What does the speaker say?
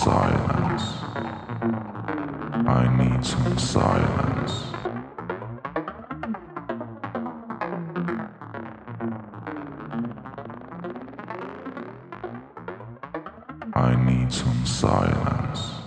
silence. I need some silence. I need some silence.